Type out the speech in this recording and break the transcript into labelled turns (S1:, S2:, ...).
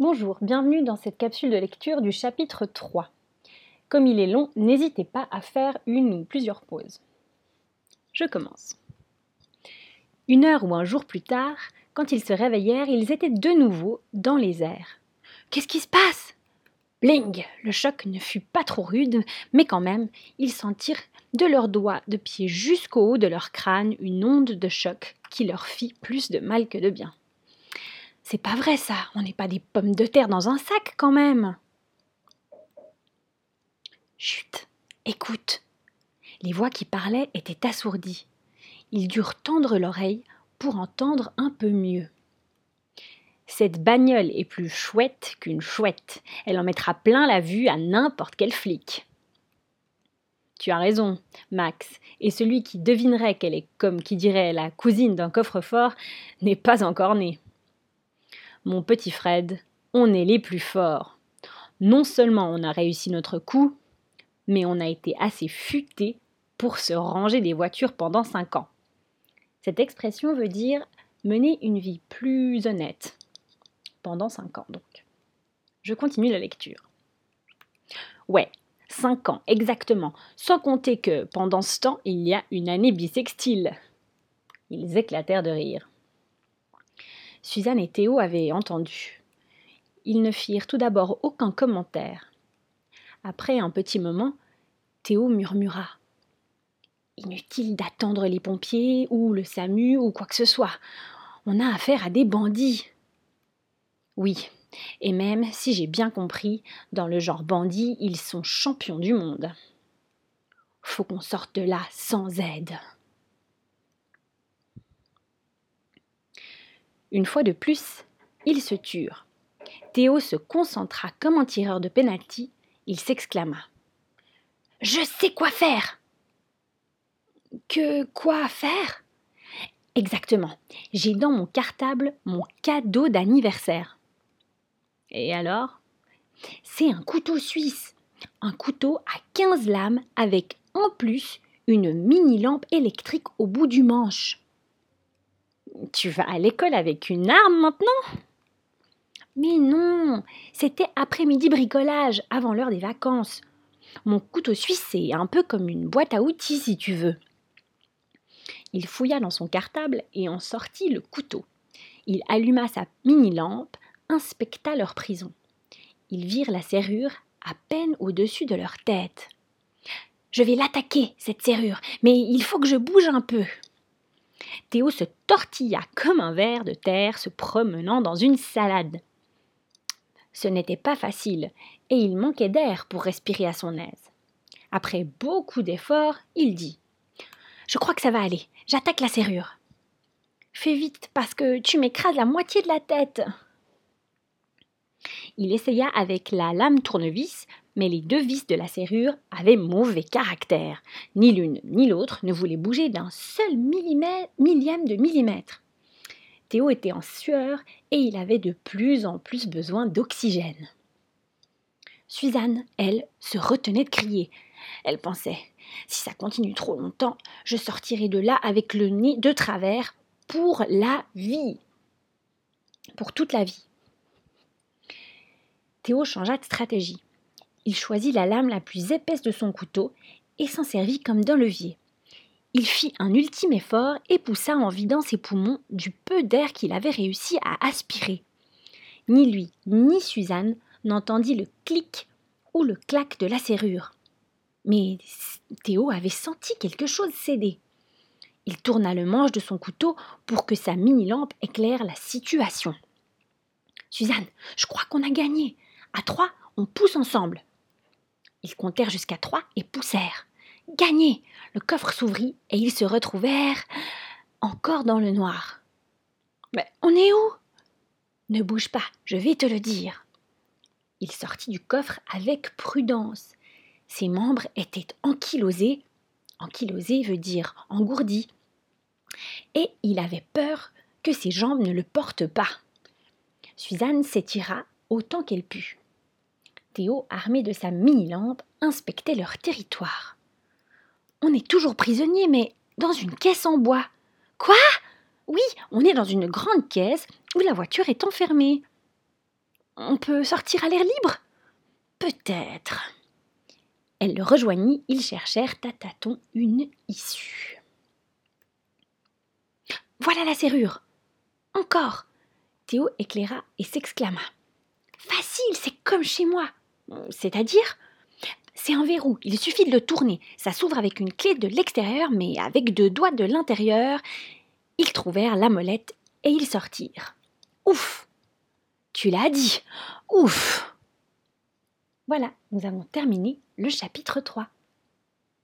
S1: Bonjour, bienvenue dans cette capsule de lecture du chapitre 3. Comme il est long, n'hésitez pas à faire une ou plusieurs pauses. Je commence. Une heure ou un jour plus tard, quand ils se réveillèrent, ils étaient de nouveau dans les airs. Qu'est-ce qui se passe? Bling Le choc ne fut pas trop rude, mais quand même, ils sentirent de leurs doigts de pied jusqu'au haut de leur crâne une onde de choc qui leur fit plus de mal que de bien. C'est pas vrai ça, on n'est pas des pommes de terre dans un sac quand même. Chut, écoute. Les voix qui parlaient étaient assourdies. Ils durent tendre l'oreille pour entendre un peu mieux. Cette bagnole est plus chouette qu'une chouette. Elle en mettra plein la vue à n'importe quel flic. Tu as raison, Max, et celui qui devinerait qu'elle est comme qui dirait la cousine d'un coffre-fort n'est pas encore né. Mon petit Fred, on est les plus forts. Non seulement on a réussi notre coup, mais on a été assez futé pour se ranger des voitures pendant cinq ans. Cette expression veut dire mener une vie plus honnête. Pendant cinq ans, donc. Je continue la lecture. Ouais, cinq ans, exactement, sans compter que, pendant ce temps, il y a une année bissextile. Ils éclatèrent de rire. Suzanne et Théo avaient entendu. Ils ne firent tout d'abord aucun commentaire. Après un petit moment, Théo murmura. Inutile d'attendre les pompiers ou le SAMU ou quoi que ce soit. On a affaire à des bandits. Oui, et même si j'ai bien compris, dans le genre bandit, ils sont champions du monde. Faut qu'on sorte de là sans aide. Une fois de plus, ils se turent. Théo se concentra comme un tireur de penalty. Il s'exclama. Je sais quoi faire. Que quoi faire? Exactement. J'ai dans mon cartable mon cadeau d'anniversaire. Et alors? C'est un couteau suisse. Un couteau à 15 lames avec en plus une mini lampe électrique au bout du manche. Tu vas à l'école avec une arme maintenant? Mais non, c'était après-midi bricolage, avant l'heure des vacances. Mon couteau suisse, c'est un peu comme une boîte à outils, si tu veux. Il fouilla dans son cartable et en sortit le couteau. Il alluma sa mini-lampe, inspecta leur prison. Ils virent la serrure à peine au-dessus de leur tête. Je vais l'attaquer, cette serrure, mais il faut que je bouge un peu. Théo se tortilla comme un ver de terre se promenant dans une salade. Ce n'était pas facile, et il manquait d'air pour respirer à son aise. Après beaucoup d'efforts, il dit Je crois que ça va aller, j'attaque la serrure. Fais vite, parce que tu m'écrases la moitié de la tête. Il essaya avec la lame tournevis, mais les deux vis de la serrure avaient mauvais caractère. Ni l'une ni l'autre ne voulaient bouger d'un seul millième de millimètre. Théo était en sueur et il avait de plus en plus besoin d'oxygène. Suzanne, elle, se retenait de crier. Elle pensait Si ça continue trop longtemps, je sortirai de là avec le nez de travers pour la vie. Pour toute la vie. Théo changea de stratégie. Il choisit la lame la plus épaisse de son couteau et s'en servit comme d'un levier. Il fit un ultime effort et poussa en vidant ses poumons du peu d'air qu'il avait réussi à aspirer. Ni lui, ni Suzanne n'entendit le clic ou le clac de la serrure. Mais Théo avait senti quelque chose céder. Il tourna le manche de son couteau pour que sa mini-lampe éclaire la situation. Suzanne, je crois qu'on a gagné. À trois, on pousse ensemble. Ils comptèrent jusqu'à trois et poussèrent. Gagné Le coffre s'ouvrit et ils se retrouvèrent encore dans le noir. Mais on est où? Ne bouge pas, je vais te le dire. Il sortit du coffre avec prudence. Ses membres étaient ankylosés. Ankylosés veut dire engourdis. Et il avait peur que ses jambes ne le portent pas. Suzanne s'étira autant qu'elle put. Théo, armé de sa mini-lampe, inspectait leur territoire. On est toujours prisonnier, mais dans une caisse en bois. Quoi? Oui, on est dans une grande caisse où la voiture est enfermée. On peut sortir à l'air libre? Peut-être. Elle le rejoignit, ils cherchèrent à tâtons une issue. Voilà la serrure. Encore. Théo éclaira et s'exclama. Facile, c'est comme chez moi. C'est-à-dire C'est un verrou, il suffit de le tourner. Ça s'ouvre avec une clé de l'extérieur, mais avec deux doigts de l'intérieur. Ils trouvèrent la molette et ils sortirent. Ouf Tu l'as dit Ouf Voilà, nous avons terminé le chapitre 3.